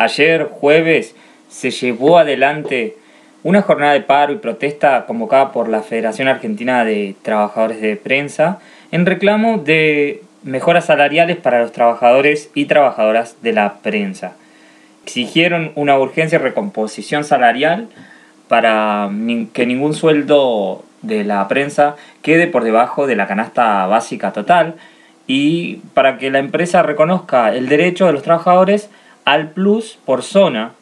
Ayer, jueves, se llevó adelante una jornada de paro y protesta convocada por la Federación Argentina de Trabajadores de Prensa en reclamo de mejoras salariales para los trabajadores y trabajadoras de la prensa. Exigieron una urgencia recomposición salarial para que ningún sueldo de la prensa quede por debajo de la canasta básica total y para que la empresa reconozca el derecho de los trabajadores al plus por zona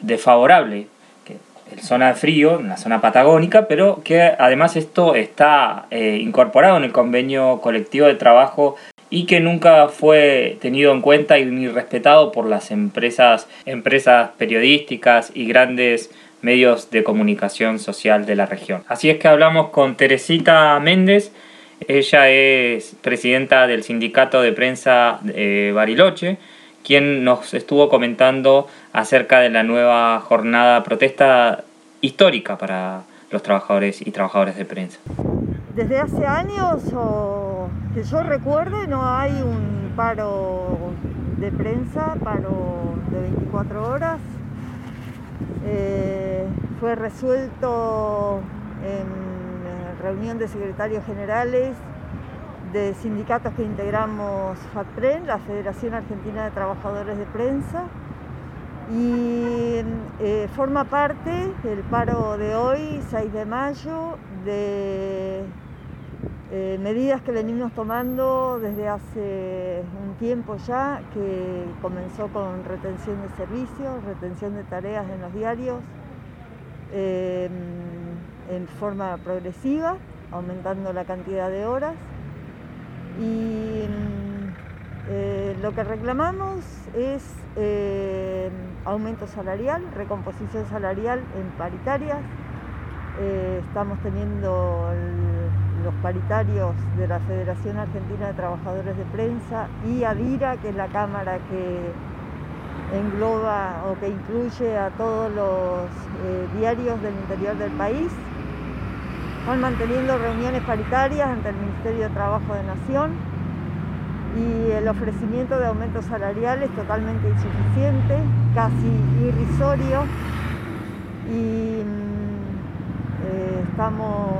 desfavorable, que es zona de frío, en la zona patagónica, pero que además esto está eh, incorporado en el convenio colectivo de trabajo y que nunca fue tenido en cuenta y ni respetado por las empresas, empresas periodísticas y grandes medios de comunicación social de la región. Así es que hablamos con Teresita Méndez, ella es presidenta del sindicato de prensa de Bariloche, quien nos estuvo comentando acerca de la nueva jornada protesta histórica para los trabajadores y trabajadoras de prensa. Desde hace años, o que yo recuerde, no hay un paro de prensa, paro de 24 horas. Eh, fue resuelto en reunión de secretarios generales de sindicatos que integramos FATPREN, la Federación Argentina de Trabajadores de Prensa, y eh, forma parte del paro de hoy, 6 de mayo, de eh, medidas que venimos tomando desde hace un tiempo ya, que comenzó con retención de servicios, retención de tareas en los diarios, em, en forma progresiva, aumentando la cantidad de horas. Y mm, eh, lo que reclamamos es eh, aumento salarial, recomposición salarial en paritarias. estamos teniendo los paritarios de la Federación Argentina de Trabajadores de Prensa y ADIRA, que es la cámara que engloba o que incluye a todos los eh, diarios del interior del país. Están manteniendo reuniones paritarias ante el Ministerio de Trabajo de Nación y el ofrecimiento de aumentos salariales totalmente insuficiente, casi irrisorio y mm, eh, estamos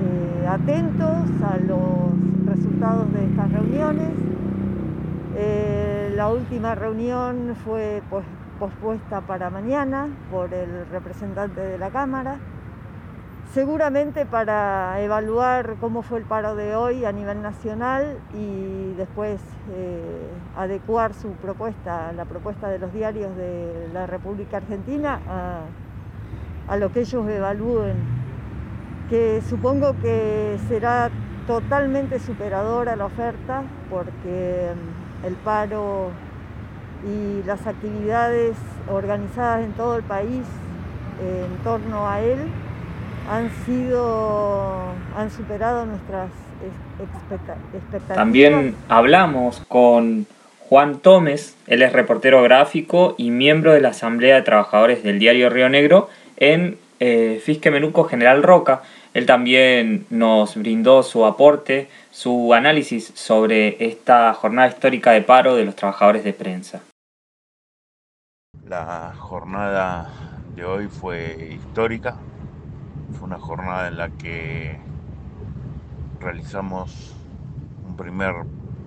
eh, atentos a los resultados de estas reuniones. Eh, la última reunión fue pospuesta para mañana por el representante de la Cámara, seguramente para evaluar cómo fue el paro de hoy a nivel nacional y después eh, adecuar su propuesta, la propuesta de los diarios de la República Argentina a lo que ellos evalúen que supongo que será totalmente superadora la oferta porque mm, el paro y las actividades organizadas en todo el país en torno a él han sido, han superado nuestras expectativas. También hablamos con Juan Gómez, él es reportero gráfico y miembro de la Asamblea de Trabajadores del diario Río Negro en eh, Fisque Menuco General Roca. Él también nos brindó su aporte, su análisis sobre esta jornada histórica de paro de los trabajadores de prensa. La jornada de hoy fue histórica, fue una jornada en la que realizamos un primer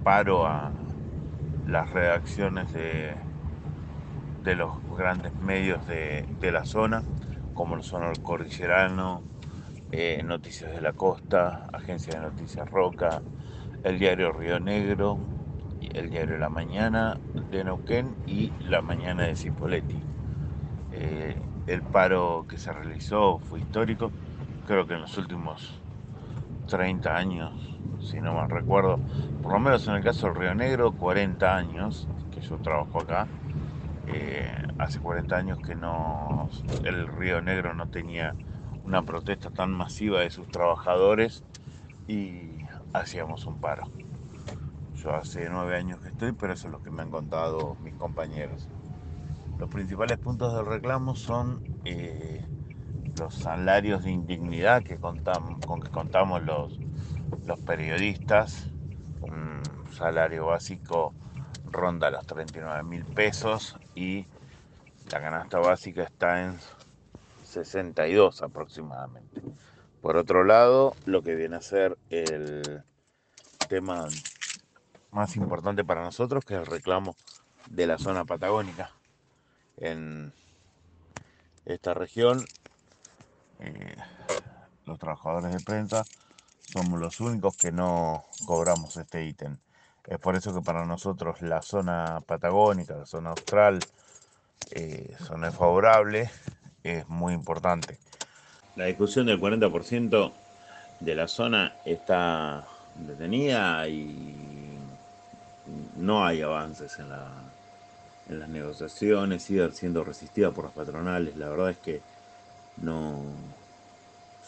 paro a las redacciones de, de los grandes medios de, de la zona, como lo son el Cordillerano, eh, Noticias de la Costa, Agencia de Noticias Roca, el diario Río Negro, el diario La Mañana de Neuquén y La Mañana de Cipolletti. Eh, el paro que se realizó fue histórico, creo que en los últimos 30 años, si no mal recuerdo, por lo menos en el caso del Río Negro, 40 años que yo trabajo acá. Eh, hace 40 años que no el Río Negro no tenía una protesta tan masiva de sus trabajadores y hacíamos un paro. Yo hace nueve años que estoy, pero eso es lo que me han contado mis compañeros. Los principales puntos del reclamo son eh, los salarios de indignidad que contamos, con que contamos los, los periodistas. Un salario básico ronda los 39 mil pesos y La canasta básica está en 62 aproximadamente. Por otro lado, lo que viene a ser el tema más importante para nosotros, que es el reclamo de la zona patagónica. En esta región, eh, los trabajadores de prensa somos los únicos que no cobramos este ítem. Es por eso que para nosotros la zona patagónica, la zona austral, eh, zona favorable, es muy importante. La discusión del 40% de la zona está detenida y no hay avances en, la, en las negociaciones, sigue siendo resistida por las patronales. La verdad es que no,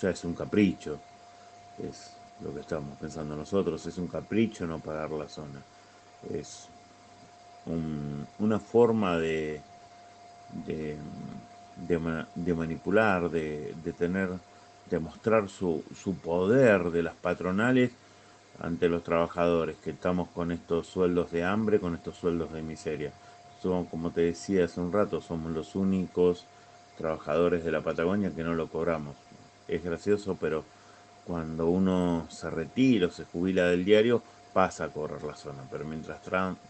ya es un capricho, es lo que estamos pensando nosotros, es un capricho no pagar la zona, es una forma de, de, de, manipular, de, de tener, de mostrar su, su poder de las patronales ante los trabajadores, que estamos con estos sueldos de hambre, con estos sueldos de miseria. Como te decía hace un rato, somos los únicos trabajadores de la Patagonia que no lo cobramos. Es gracioso, pero cuando uno se retira o se jubila del diario, pasa a cobrar la zona, pero mientras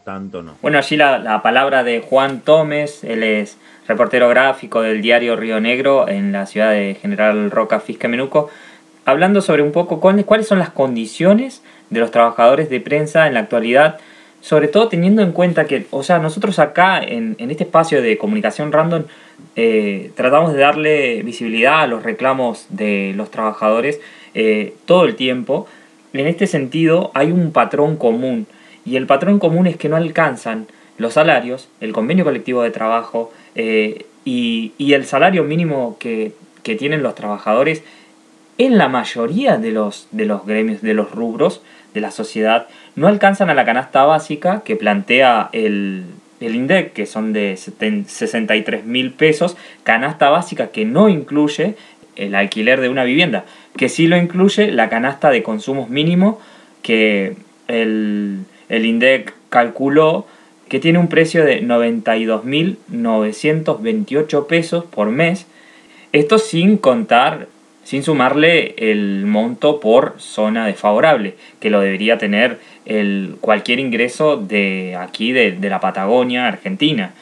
tanto no. Bueno, allí la, la, palabra de Juan Gómez, él es reportero gráfico del diario Río Negro en la ciudad de General Roca Fisca Menuco, hablando sobre un poco cuáles son las condiciones de los trabajadores de prensa en la actualidad, sobre todo teniendo en cuenta que, o sea, nosotros acá en, en este espacio de comunicación random eh, tratamos de darle visibilidad a los reclamos de los trabajadores eh, todo el tiempo. En este sentido hay un patrón común y el patrón común es que no alcanzan los salarios, el convenio colectivo de trabajo eh, y, y, el salario mínimo que, que, tienen los trabajadores en la mayoría de los, de los gremios, de los rubros de la sociedad, no alcanzan a la canasta básica que plantea el, el INDEC, que son de 63 mil pesos, canasta básica que no incluye el alquiler de una vivienda, que sí lo incluye la canasta de consumos mínimo que el, el INDEC calculó que tiene un precio de 92.928 pesos por mes. Esto sin contar, sin sumarle el monto por zona desfavorable, que lo debería tener el, cualquier ingreso de aquí, de, de la Patagonia, Argentina.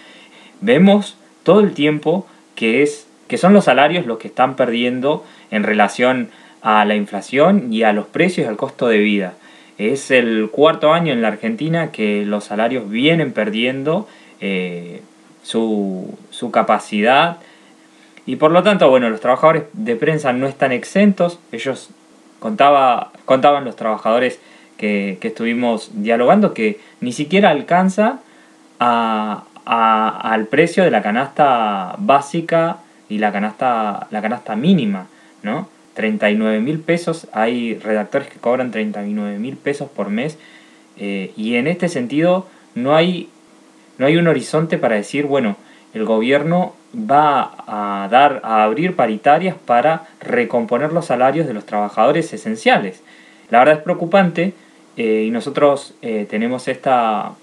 Vemos todo el tiempo que es que son los salarios los que están perdiendo en relación a la inflación y a los precios y al costo de vida. Es el cuarto año en la Argentina que los salarios vienen perdiendo eh, su, su, capacidad y por lo tanto, bueno, los trabajadores de prensa no están exentos. Ellos contaba, contaban los trabajadores que, que estuvimos dialogando que ni siquiera alcanza a, al precio de la canasta básica y la canasta, la canasta mínima, ¿no? 39 mil pesos, hay redactores que cobran 39 mil pesos por mes eh, y en este sentido no hay, no hay un horizonte para decir, bueno, el gobierno va a dar a abrir paritarias para recomponer los salarios de los trabajadores esenciales. La verdad es preocupante eh, y nosotros eh, tenemos esta,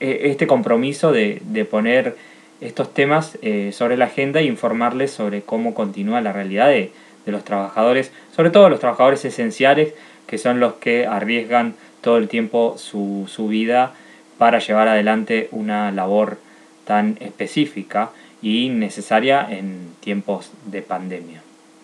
este compromiso de, de poner estos temas eh, sobre la agenda e informarles sobre cómo continúa la realidad de, de los trabajadores, sobre todo los trabajadores esenciales, que son los que arriesgan todo el tiempo su, su vida para llevar adelante una labor tan específica y necesaria en tiempos de pandemia.